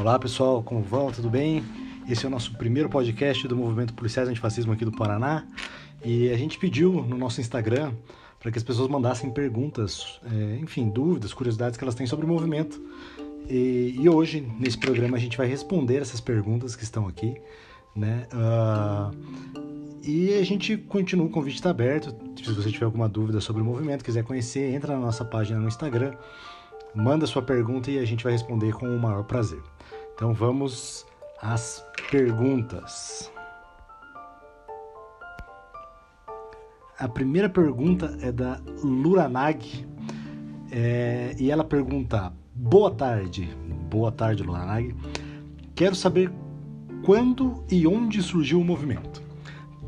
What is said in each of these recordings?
Olá pessoal, como vão? Tudo bem? Esse é o nosso primeiro podcast do Movimento Policiais Antifascismo aqui do Paraná e a gente pediu no nosso Instagram para que as pessoas mandassem perguntas, é, enfim, dúvidas, curiosidades que elas têm sobre o movimento. E, e, hoje, nesse programa, a gente vai responder essas perguntas que estão aqui, né? Uh, e a gente continua, o convite está aberto. Se você tiver alguma dúvida sobre o movimento, quiser conhecer, entra na nossa página no Instagram, manda sua pergunta e a gente vai responder com o maior prazer. Então vamos às perguntas. A primeira pergunta é da Luranag é, e ela pergunta: Boa tarde, boa tarde, Luranag. Quero saber quando e onde surgiu o movimento.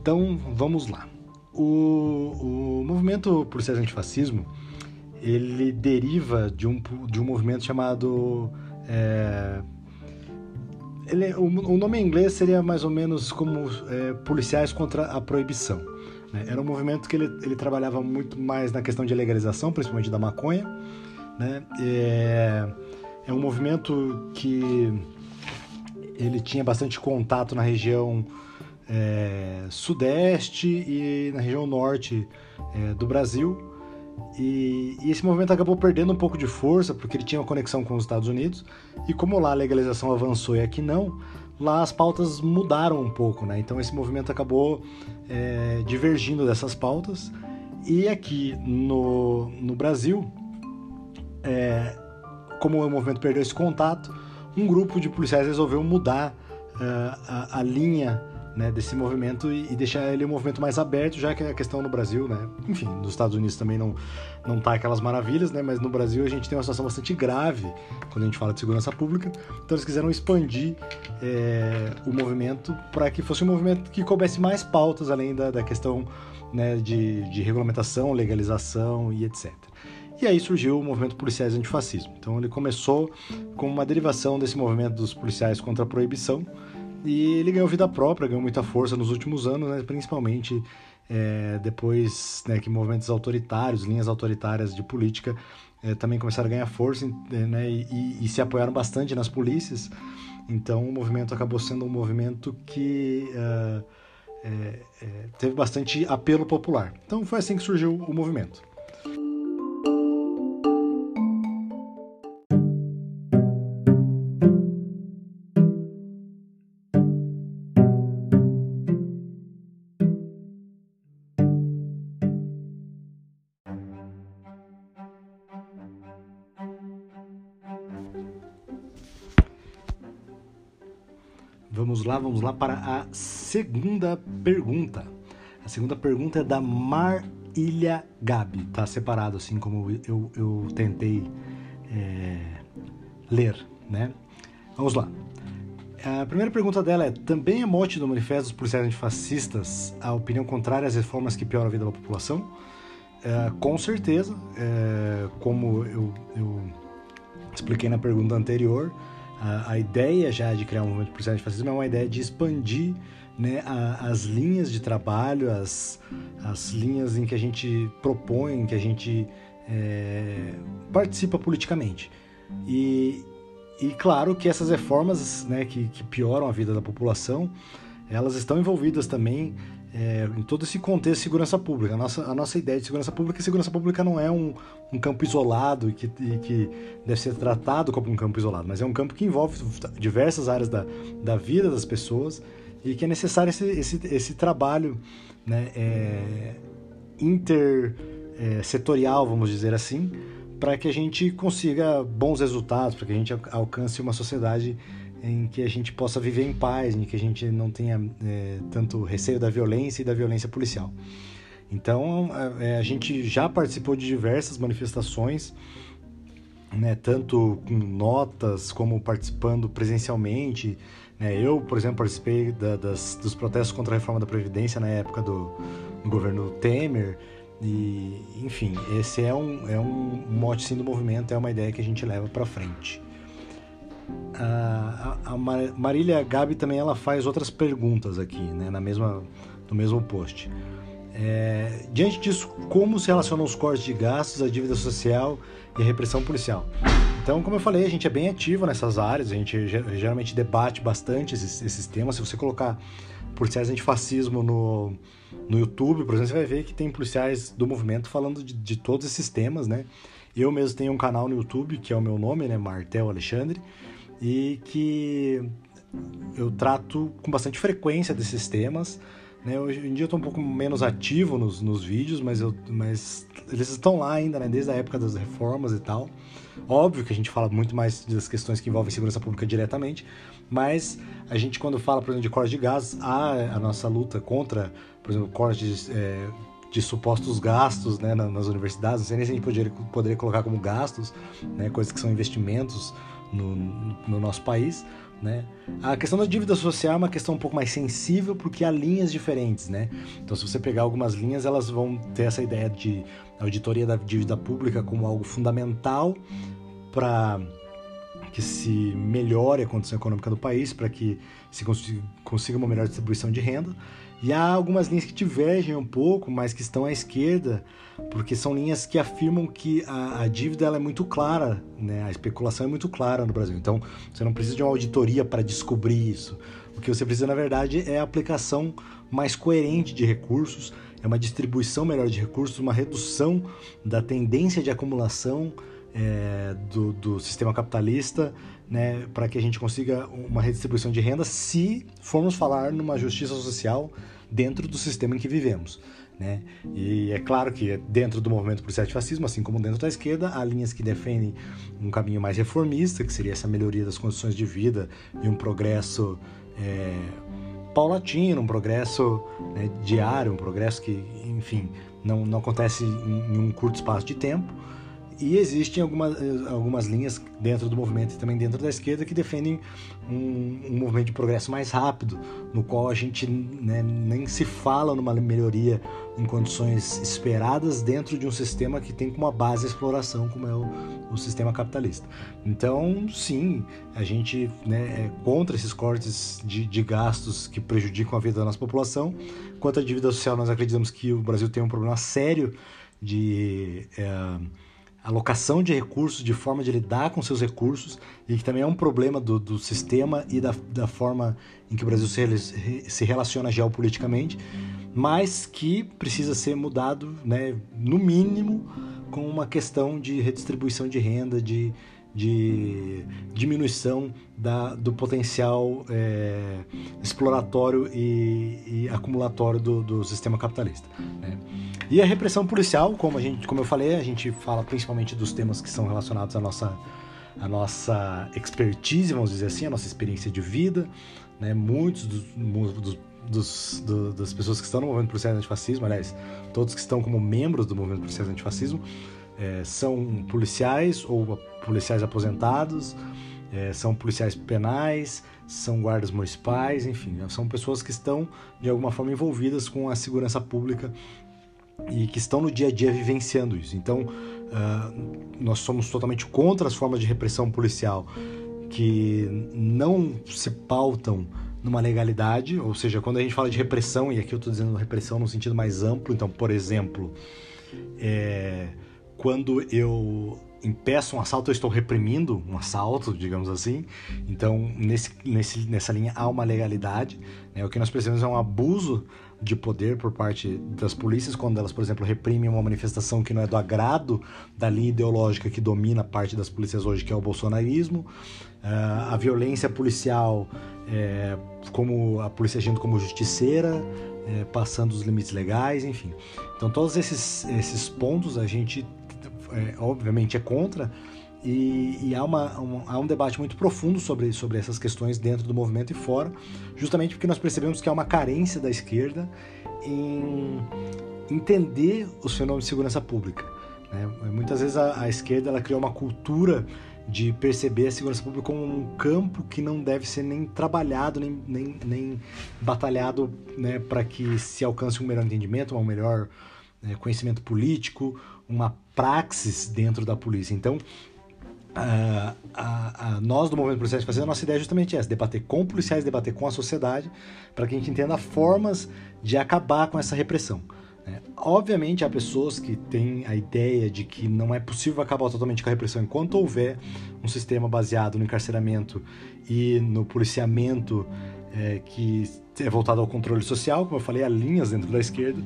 Então vamos lá. O, o movimento por ser antifascismo ele deriva de um, de um movimento chamado é, ele, o, o, nome em inglês seria mais ou menos como é, policiais contra a proibição. Né? Era um movimento que ele, ele trabalhava muito mais na questão de legalização, principalmente da maconha. Né? É, é um movimento que ele tinha bastante contato na região é, sudeste e na região norte é, do Brasil. E, e, esse movimento acabou perdendo um pouco de força porque ele tinha uma conexão com os Estados Unidos. E como lá a legalização avançou e aqui não, lá as pautas mudaram um pouco, né? Então esse movimento acabou é, divergindo dessas pautas. E aqui no, no Brasil, é, como o movimento perdeu esse contato, um grupo de policiais resolveu mudar uh, a, a linha né, desse movimento e, e, deixar ele um movimento mais aberto, já que a questão no Brasil, né, enfim, nos Estados Unidos também não não tá aquelas maravilhas, né, mas no Brasil a gente tem uma situação bastante grave quando a gente fala de segurança pública, então eles quiseram expandir é, o movimento para que fosse um movimento que coubesse mais pautas além da, da questão né, de, de regulamentação, legalização e etc. E aí surgiu o movimento policiais antifascismo. Então ele começou como uma derivação desse movimento dos policiais contra a proibição, e ele ganhou vida própria, ganhou muita força nos últimos anos, né, principalmente é, depois né, que movimentos autoritários, linhas autoritárias de política é, também começaram a ganhar força né, e, e, se apoiaram bastante nas polícias. Então o movimento acabou sendo um movimento que uh, é, teve bastante apelo popular. Então foi assim que surgiu o movimento. Vamos lá, para a segunda pergunta. A segunda pergunta é da Marília Gabi, tá separado assim como eu, eu tentei é, ler, né? Vamos lá. A primeira pergunta dela é: também é mote do manifesto dos policiais antifascistas a opinião contrária às reformas que pioram a vida da população? É, com certeza, é, como eu, eu expliquei na pergunta anterior, a, a ideia já de criar um movimento policial antifascismo é uma ideia de expandir né, a, as linhas de trabalho, as, as linhas em que a gente propõe, que a gente é, participa politicamente. E, e claro que essas reformas né, que, que pioram a vida da população, elas estão envolvidas também é, em todo esse contexto de segurança pública. A nossa, a nossa ideia de segurança pública é que segurança pública não é um, um campo isolado e que, e que deve ser tratado como um campo isolado, mas é um campo que envolve diversas áreas da, da vida das pessoas e que é necessário esse, esse, esse trabalho né, é, intersetorial, é, vamos dizer assim, para que a gente consiga bons resultados, para que a gente alcance uma sociedade em que a gente possa viver em paz, em que a gente não tenha é, tanto receio da violência e da violência policial. Então, a, é, a gente já participou de diversas manifestações, né, tanto com notas como participando presencialmente. Né? Eu, por exemplo, participei da, das, dos protestos contra a reforma da Previdência na época do, do governo Temer. E, enfim, esse é um, é um mote sim do movimento, é uma ideia que a gente leva para frente a, Marília Gabi também ela faz outras perguntas aqui, né, na mesma, no mesmo post. É, diante disso, como se relacionam os cortes de gastos, a dívida social e a repressão policial? Então, como eu falei, a gente é bem ativo nessas áreas, a gente geralmente debate bastante esses, esses temas. Se você colocar policiais antifascismo no, no YouTube, por exemplo, você vai ver que tem policiais do movimento falando de, de todos esses temas, né? Eu mesmo tenho um canal no YouTube, que é o meu nome, né? Martel Alexandre, e que eu trato com bastante frequência desses temas. Né? Hoje em dia eu estou um pouco menos ativo nos, nos vídeos, mas, eu, mas eles estão lá ainda, né? desde a época das reformas e tal. Óbvio que a gente fala muito mais das questões que envolvem segurança pública diretamente, mas a gente, quando fala, por exemplo, de corte de gás, há a nossa luta contra, por exemplo, corte de, é, de supostos gastos né, nas universidades, não sei nem se a gente poderia, poderia colocar como gastos, né, coisas que são investimentos no, no nosso país, né? A questão da dívida social é uma questão um pouco mais sensível porque há linhas diferentes, né? Então, se você pegar algumas linhas, elas vão ter essa ideia de auditoria da dívida pública como algo fundamental para que se melhore a condição econômica do país, para que se consiga uma melhor distribuição de renda. E há algumas linhas que divergem um pouco, mas que estão à esquerda, porque são linhas que afirmam que a, a dívida é muito clara, né? a especulação é muito clara no Brasil. Então, você não precisa de uma auditoria para descobrir isso. O que você precisa, na verdade, é a aplicação mais coerente de recursos, é uma distribuição melhor de recursos, uma redução da tendência de acumulação é, do, do, sistema capitalista, né, para que a gente consiga uma redistribuição de renda, se formos falar numa justiça social dentro do sistema em que vivemos. Né? E é claro que dentro do movimento por fascismo, assim como dentro da esquerda, há linhas que defendem um caminho mais reformista, que seria essa melhoria das condições de vida e um progresso é, paulatino, um progresso né, diário, um progresso que, enfim, não, não acontece em, em um curto espaço de tempo. E existem algumas, algumas linhas dentro do movimento e também dentro da esquerda que defendem um, um movimento de progresso mais rápido, no qual a gente né, nem se fala numa melhoria em condições esperadas dentro de um sistema que tem como base a exploração, como é o, o sistema capitalista. Então, sim, a gente né, é contra esses cortes de, de gastos que prejudicam a vida da nossa população. Quanto à dívida social, nós acreditamos que o Brasil tem um problema sério de. É, alocação de recursos, de forma de lidar com seus recursos, e que também é um problema do, do sistema e da, da forma em que o Brasil se, se relaciona geopoliticamente, mas que precisa ser mudado, né, no mínimo, com uma questão de redistribuição de renda, de, de diminuição da, do potencial é, exploratório e, e acumulatório do, do, sistema capitalista. Né? E a repressão policial, como, a gente, como eu falei, a gente fala principalmente dos temas que são relacionados à nossa, à nossa expertise, vamos dizer assim, à nossa experiência de vida. Né? Muitos dos, dos, dos do, das pessoas que estão no movimento policial antifascismo, aliás, todos que estão como membros do movimento policial antifascismo, é, são policiais ou policiais aposentados, é, são policiais penais, são guardas municipais, enfim, são pessoas que estão de alguma forma envolvidas com a segurança pública e que estão no dia a dia vivenciando isso. Então, uh, nós somos totalmente contra as formas de repressão policial que não se pautam numa legalidade, ou seja, quando a gente fala de repressão, e aqui eu estou dizendo repressão no sentido mais amplo, então, por exemplo, é, quando eu impeço um assalto, eu estou reprimindo um assalto, digamos assim. Então, nesse, nesse, nessa linha há uma legalidade. Né? O que nós precisamos é um abuso de poder por parte das polícias, quando elas, por exemplo, reprimem uma manifestação que não é do agrado da linha ideológica que domina parte das polícias hoje, que é o bolsonarismo. Uh, a violência policial, é, como a polícia agindo como justiceira, é, passando os limites legais, enfim. Então, todos esses, esses pontos a gente, é, obviamente, é contra, e, e há, uma, um, há um debate muito profundo sobre, sobre essas questões dentro do movimento e fora, justamente porque nós percebemos que há uma carência da esquerda em entender os fenômenos de segurança pública. Né? Muitas vezes a, a, esquerda ela criou uma cultura de perceber a segurança pública como um campo que não deve ser nem trabalhado, nem, nem, nem batalhado né, para que se alcance um melhor entendimento, um melhor né, conhecimento político, uma praxis dentro da polícia. Então, a, a, a, nós do Movimento Policiais Fazer, a nossa ideia é justamente essa: debater com policiais, debater com a sociedade, para que a gente entenda formas de acabar com essa repressão. Né? Obviamente, há pessoas que têm a ideia de que não é possível acabar totalmente com a repressão enquanto houver um sistema baseado no encarceramento e no policiamento é, que é voltado ao controle social, como eu falei, há linhas dentro da esquerda.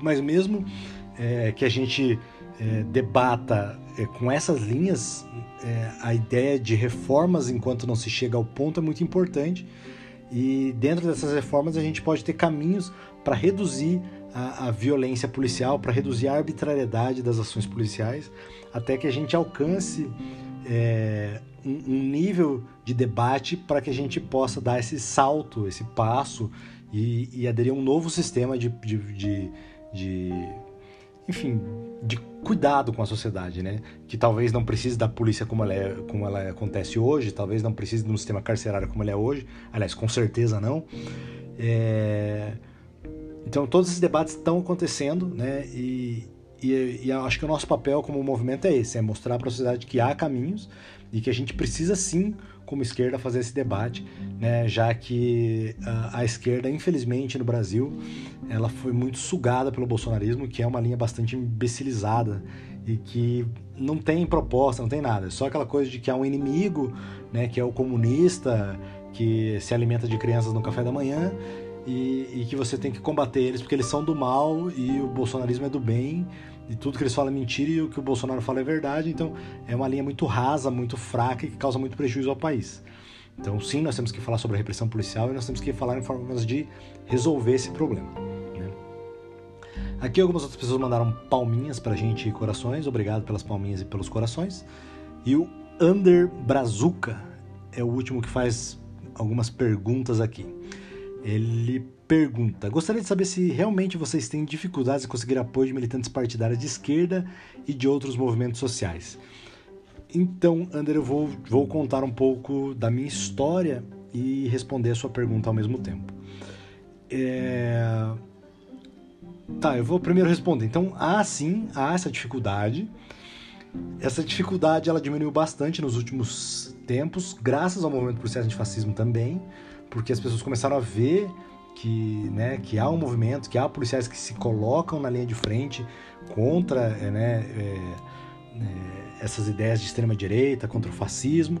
Mas mesmo é, que a gente é, debata é, com essas linhas, é, a ideia de reformas enquanto não se chega ao ponto é muito importante. E dentro dessas reformas a gente pode ter caminhos para reduzir a, a, violência policial, para reduzir a arbitrariedade das ações policiais, até que a gente alcance é, um, um, nível de debate para que a gente possa dar esse salto, esse passo e, e aderir a um novo sistema de, de, de, de enfim, de cuidado com a sociedade, né? Que talvez não precise da polícia como ela, é, como ela acontece hoje, talvez não precise de um sistema carcerário como ele é hoje, aliás, com certeza não. É... Então, todos esses debates estão acontecendo, né? E, e, e acho que o nosso papel como movimento é esse, é mostrar para a sociedade que há caminhos e que a gente precisa sim como esquerda fazer esse debate, né, já que a, a, esquerda, infelizmente, no Brasil, ela foi muito sugada pelo bolsonarismo, que é uma linha bastante imbecilizada e que não tem proposta, não tem nada. É só aquela coisa de que há um inimigo, né, que é o comunista, que se alimenta de crianças no café da manhã e, e que você tem que combater eles porque eles são do mal e o bolsonarismo é do bem e tudo que eles falam é mentira e o que o Bolsonaro fala é verdade. Então é uma linha muito rasa, muito fraca e que causa muito prejuízo ao país. Então sim, nós temos que falar sobre a repressão policial e nós temos que falar em formas de resolver esse problema. Né? Aqui algumas outras pessoas mandaram palminhas pra gente e corações. Obrigado pelas palminhas e pelos corações. E o Under Brazuca é o último que faz algumas perguntas aqui. Ele pergunta: Gostaria de saber se realmente vocês têm dificuldades em conseguir apoio de militantes partidários de esquerda e de outros movimentos sociais. Então, André, eu vou, vou contar um pouco da minha história e responder a sua pergunta ao mesmo tempo. É... Tá, eu vou primeiro responder. Então, há sim, há essa dificuldade. Essa dificuldade ela diminuiu bastante nos últimos tempos, graças ao movimento processo antifascismo também porque as pessoas começaram a ver que, né, que há um movimento, que há policiais que se colocam na linha de frente contra é, né, é, é, essas ideias de extrema direita, contra o fascismo.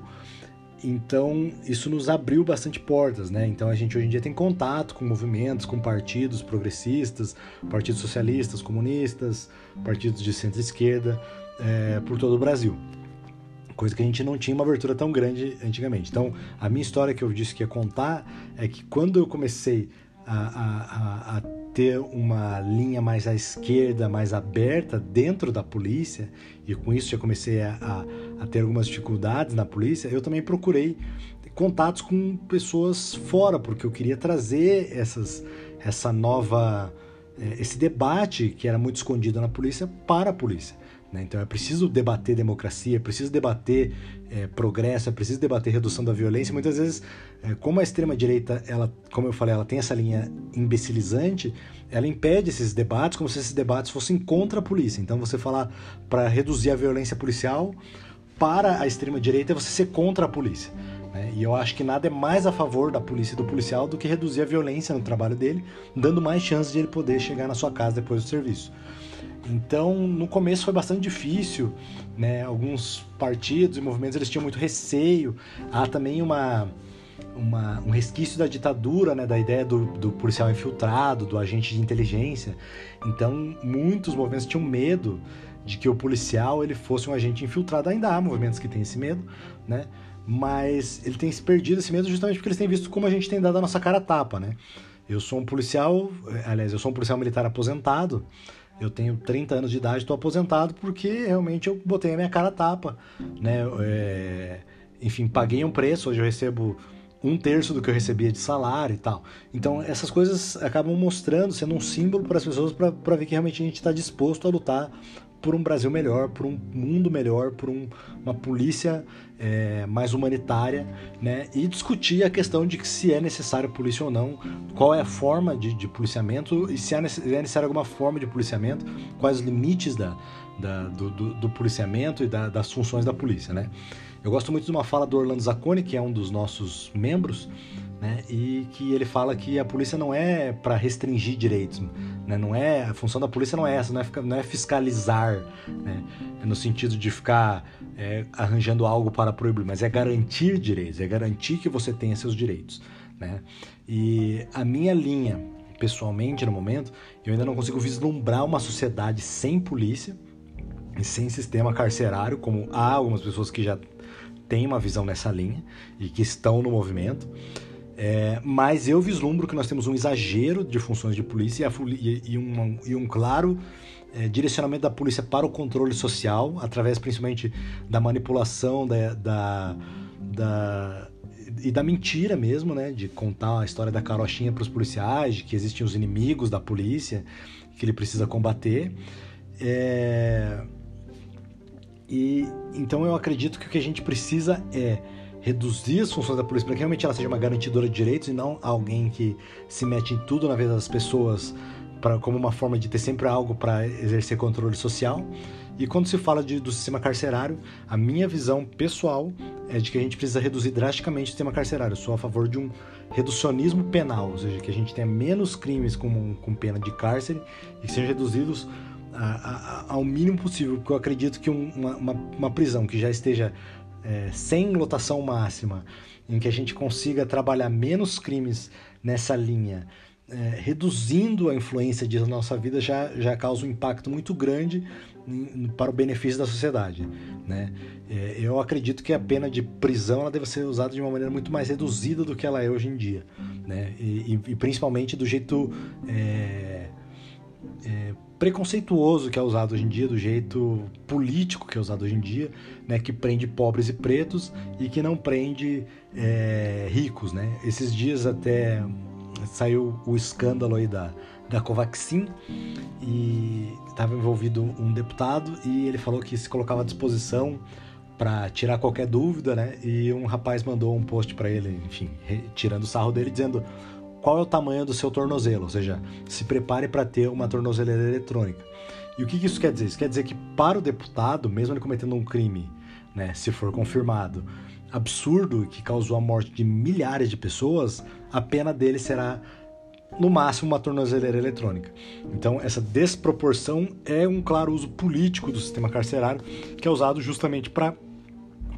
Então, isso nos abriu bastante portas, né? Então, a gente hoje em dia tem contato com movimentos, com partidos progressistas, partidos socialistas, comunistas, partidos de centro-esquerda é, por todo o Brasil coisa que a gente não tinha uma abertura tão grande antigamente. Então, a minha história que eu disse que ia contar é que quando eu comecei a, a, a, ter uma linha mais à esquerda, mais aberta dentro da polícia, e com isso já comecei a, a ter algumas dificuldades na polícia, eu também procurei contatos com pessoas fora, porque eu queria trazer essas, essa nova, eh, esse debate que era muito escondido na polícia para a polícia. Né? Então é preciso debater democracia, é preciso debater é, progresso, é preciso debater redução da violência. Muitas vezes, é, como a extrema direita, ela, como eu falei, ela tem essa linha imbecilizante, ela impede esses debates como se esses debates fossem contra a polícia. Então você falar para reduzir a violência policial para a extrema direita é você ser contra a polícia. Né? E eu acho que nada é mais a favor da polícia e do policial do que reduzir a violência no trabalho dele, dando mais chances de ele poder chegar na sua casa depois do serviço. Então, no começo foi bastante difícil, né? Alguns partidos e movimentos eles tinham muito receio. Há também uma, uma um resquício da ditadura, né? Da ideia do, do policial infiltrado, do agente de inteligência. Então, muitos movimentos tinham medo de que o policial ele fosse um agente infiltrado. Ainda há movimentos que têm esse medo, né? Mas ele tem se perdido esse medo justamente porque eles têm visto como a gente tem dado a nossa cara a tapa, né? Eu sou um policial, aliás, eu sou um policial militar aposentado eu tenho 30 anos de idade, estou aposentado porque realmente eu botei a minha cara tapa, né? É, enfim, paguei um preço, hoje eu recebo um terço do que eu recebia de salário e tal. Então essas coisas acabam mostrando, sendo um símbolo para as pessoas para ver que realmente a gente está disposto a lutar por um Brasil melhor, por um mundo melhor, por um, uma polícia é, mais humanitária, né? E discutir a questão de que se é necessário polícia ou não, qual é a forma de, de policiamento e se é, é necessário alguma forma de policiamento, quais os limites da, da do, do, do, policiamento e da, das funções da polícia, né? Eu gosto muito de uma fala do Orlando Zacconi, que é um dos nossos membros, né? E que ele fala que a polícia não é para restringir direitos, né? Não é a função da polícia não é essa, não é, não é fiscalizar, né? É no sentido de ficar é, arranjando algo para proibir, mas é garantir direitos, é garantir que você tenha seus direitos, né? E a minha linha, pessoalmente, no momento, eu ainda não consigo vislumbrar uma sociedade sem polícia e sem sistema carcerário, como há algumas pessoas que já têm uma visão nessa linha e que estão no movimento. É, mas eu vislumbro que nós temos um exagero de funções de polícia e, e, uma, e um claro é, direcionamento da polícia para o controle social, através principalmente da manipulação da, da, da, e da mentira mesmo, né? De contar a história da carochinha para os policiais, de que existem os inimigos da polícia que ele precisa combater. É, e então eu acredito que o que a gente precisa é reduzir as funções da polícia para que realmente ela seja uma garantidora de direitos e não alguém que se mete em tudo na vida das pessoas para como uma forma de ter sempre algo para exercer controle social. E quando se fala de, do sistema carcerário, a minha visão pessoal é de que a gente precisa reduzir drasticamente o sistema carcerário. Eu sou a favor de um reducionismo penal, ou seja, que a gente tenha menos crimes com, com pena de cárcere e que sejam reduzidos a, a, ao mínimo possível, porque eu acredito que um, uma, uma, uma prisão que já esteja é, sem lotação máxima, em que a gente consiga trabalhar menos crimes nessa linha, é, reduzindo a influência disso na nossa vida, já, já causa um impacto muito grande para o benefício da sociedade. Né? É, eu acredito que a pena de prisão ela deve ser usada de uma maneira muito mais reduzida do que ela é hoje em dia. Né? E, e, e principalmente do jeito é, é, preconceituoso que é usado hoje em dia, do jeito político que é usado hoje em dia, né, que prende pobres e pretos e que não prende é, ricos, né? Esses dias até saiu o escândalo aí da, da Covaxin e estava envolvido um deputado e ele falou que se colocava à disposição para tirar qualquer dúvida, né? E um rapaz mandou um post para ele, enfim, tirando o sarro dele, dizendo qual é o tamanho do seu tornozelo, ou seja, se prepare para ter uma tornozeleira eletrônica. E o que isso quer dizer? Isso quer dizer que para o deputado, mesmo ele cometendo um crime, né, se for confirmado, absurdo que causou a morte de milhares de pessoas, a pena dele será no máximo uma tornozeleira eletrônica. Então, essa desproporção é um claro uso político do sistema carcerário que é usado justamente para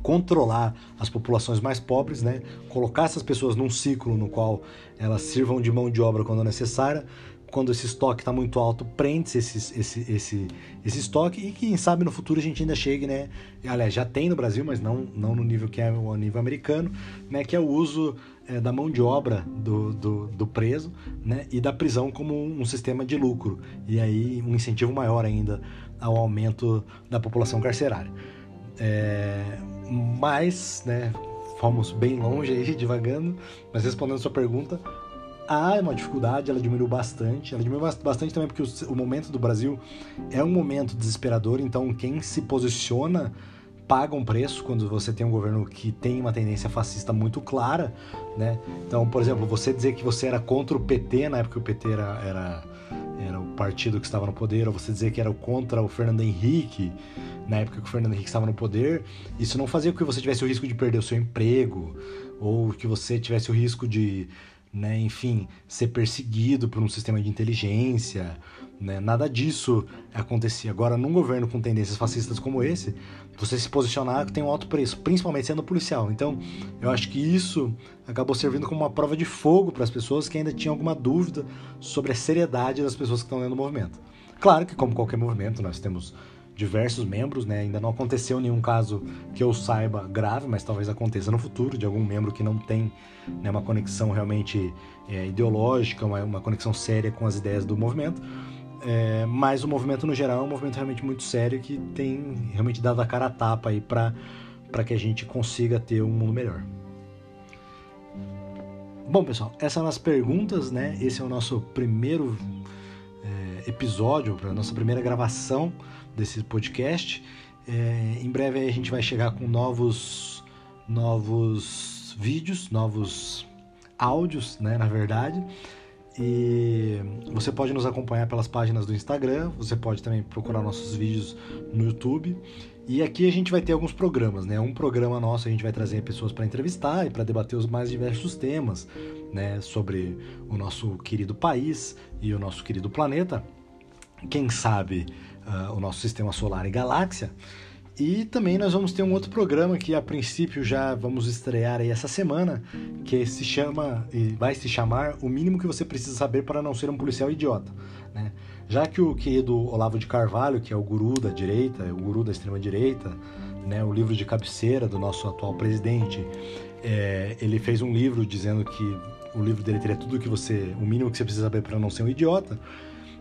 controlar as populações mais pobres, né? colocar essas pessoas num ciclo no qual elas sirvam de mão de obra quando necessária. Quando esse estoque está muito alto, prende-se esse, esse, esse, esse estoque e quem sabe no futuro a gente ainda chegue, né? Aliás, já tem no Brasil, mas não, não no nível que é o nível americano, né? Que é o uso é, da mão de obra do, do, do, preso né? e da prisão como um, sistema de lucro. E aí um incentivo maior ainda ao aumento da população carcerária. É, mas, né, fomos bem longe aí, divagando, mas respondendo sua pergunta, há uma dificuldade, ela diminuiu bastante. Ela diminuiu bastante também porque o, o momento do Brasil é um momento desesperador, então quem se posiciona paga um preço quando você tem um governo que tem uma tendência fascista muito clara, né? Então, por exemplo, você dizer que você era contra o PT na época que o PT era, era, era o partido que estava no poder, ou você dizer que era contra o Fernando Henrique na época que o Fernando Henrique estava no poder, isso não fazia com que você tivesse o risco de perder o seu emprego, ou que você tivesse o risco de, né, enfim, ser perseguido por um sistema de inteligência, né? Nada disso acontecia. Agora, num governo com tendências fascistas como esse, você se posicionar tem um alto preço, principalmente sendo policial. Então, eu acho que isso acabou servindo como uma prova de fogo para as pessoas que ainda tinham alguma dúvida sobre a seriedade das pessoas que estão dentro do movimento. Claro que, como qualquer movimento, nós temos diversos membros, né? Ainda não aconteceu nenhum caso que eu saiba grave, mas talvez aconteça no futuro de algum membro que não tem né, uma conexão realmente é, ideológica, uma, uma conexão séria com as ideias do movimento. É, mas o movimento no geral é um movimento realmente muito sério que tem realmente dado a cara a tapa aí para que a gente consiga ter um mundo melhor. Bom, pessoal, essas são as perguntas, né? Esse é o nosso primeiro é, episódio, a nossa primeira gravação desse podcast. É, em breve a gente vai chegar com novos, novos vídeos, novos áudios, né? Na verdade. E você pode nos acompanhar pelas páginas do Instagram, você pode também procurar nossos vídeos no YouTube. E aqui a gente vai ter alguns programas, né? Um programa nosso a gente vai trazer pessoas para entrevistar e para debater os mais diversos temas, né, sobre o nosso querido país e o nosso querido planeta, quem sabe uh, o nosso sistema solar e galáxia. E também nós vamos ter um outro programa que a princípio já vamos estrear aí essa semana, que se chama e vai se chamar O mínimo que você precisa saber para não ser um policial idiota, né? Já que o querido Olavo de Carvalho, que é o guru da direita, o guru da extrema direita, né, o livro de cabeceira do nosso atual presidente, é, ele fez um livro dizendo que o livro dele teria tudo que você, o mínimo que você precisa saber para não ser um idiota.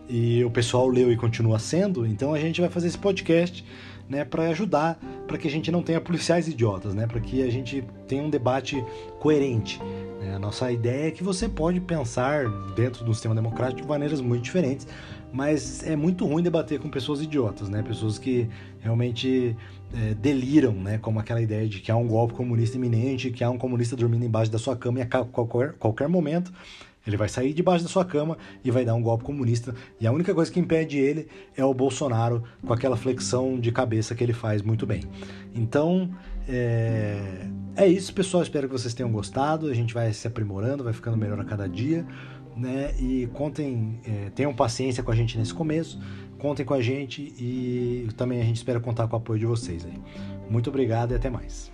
E o pessoal leu e continua sendo, então a gente vai fazer esse podcast né, para ajudar para que a gente não tenha policiais idiotas, né, para que a gente tenha um debate coerente. Né? A nossa ideia é que você pode pensar dentro do sistema democrático de maneiras muito diferentes, mas é muito ruim debater com pessoas idiotas, né, pessoas que realmente é, deliram, né, como aquela ideia de que há um golpe comunista iminente, que há um comunista dormindo embaixo da sua cama e a qualquer, qualquer momento ele vai sair debaixo da sua cama e vai dar um golpe comunista. E a única coisa que impede ele é o Bolsonaro com aquela flexão de cabeça que ele faz muito bem. Então, é, é isso, pessoal. Espero que vocês tenham gostado. A gente vai se aprimorando, vai ficando melhor a cada dia. Né? E contem, é, tenham paciência com a gente nesse começo. Contem com a gente e também a gente espera contar com o apoio de vocês aí. Muito obrigado e até mais.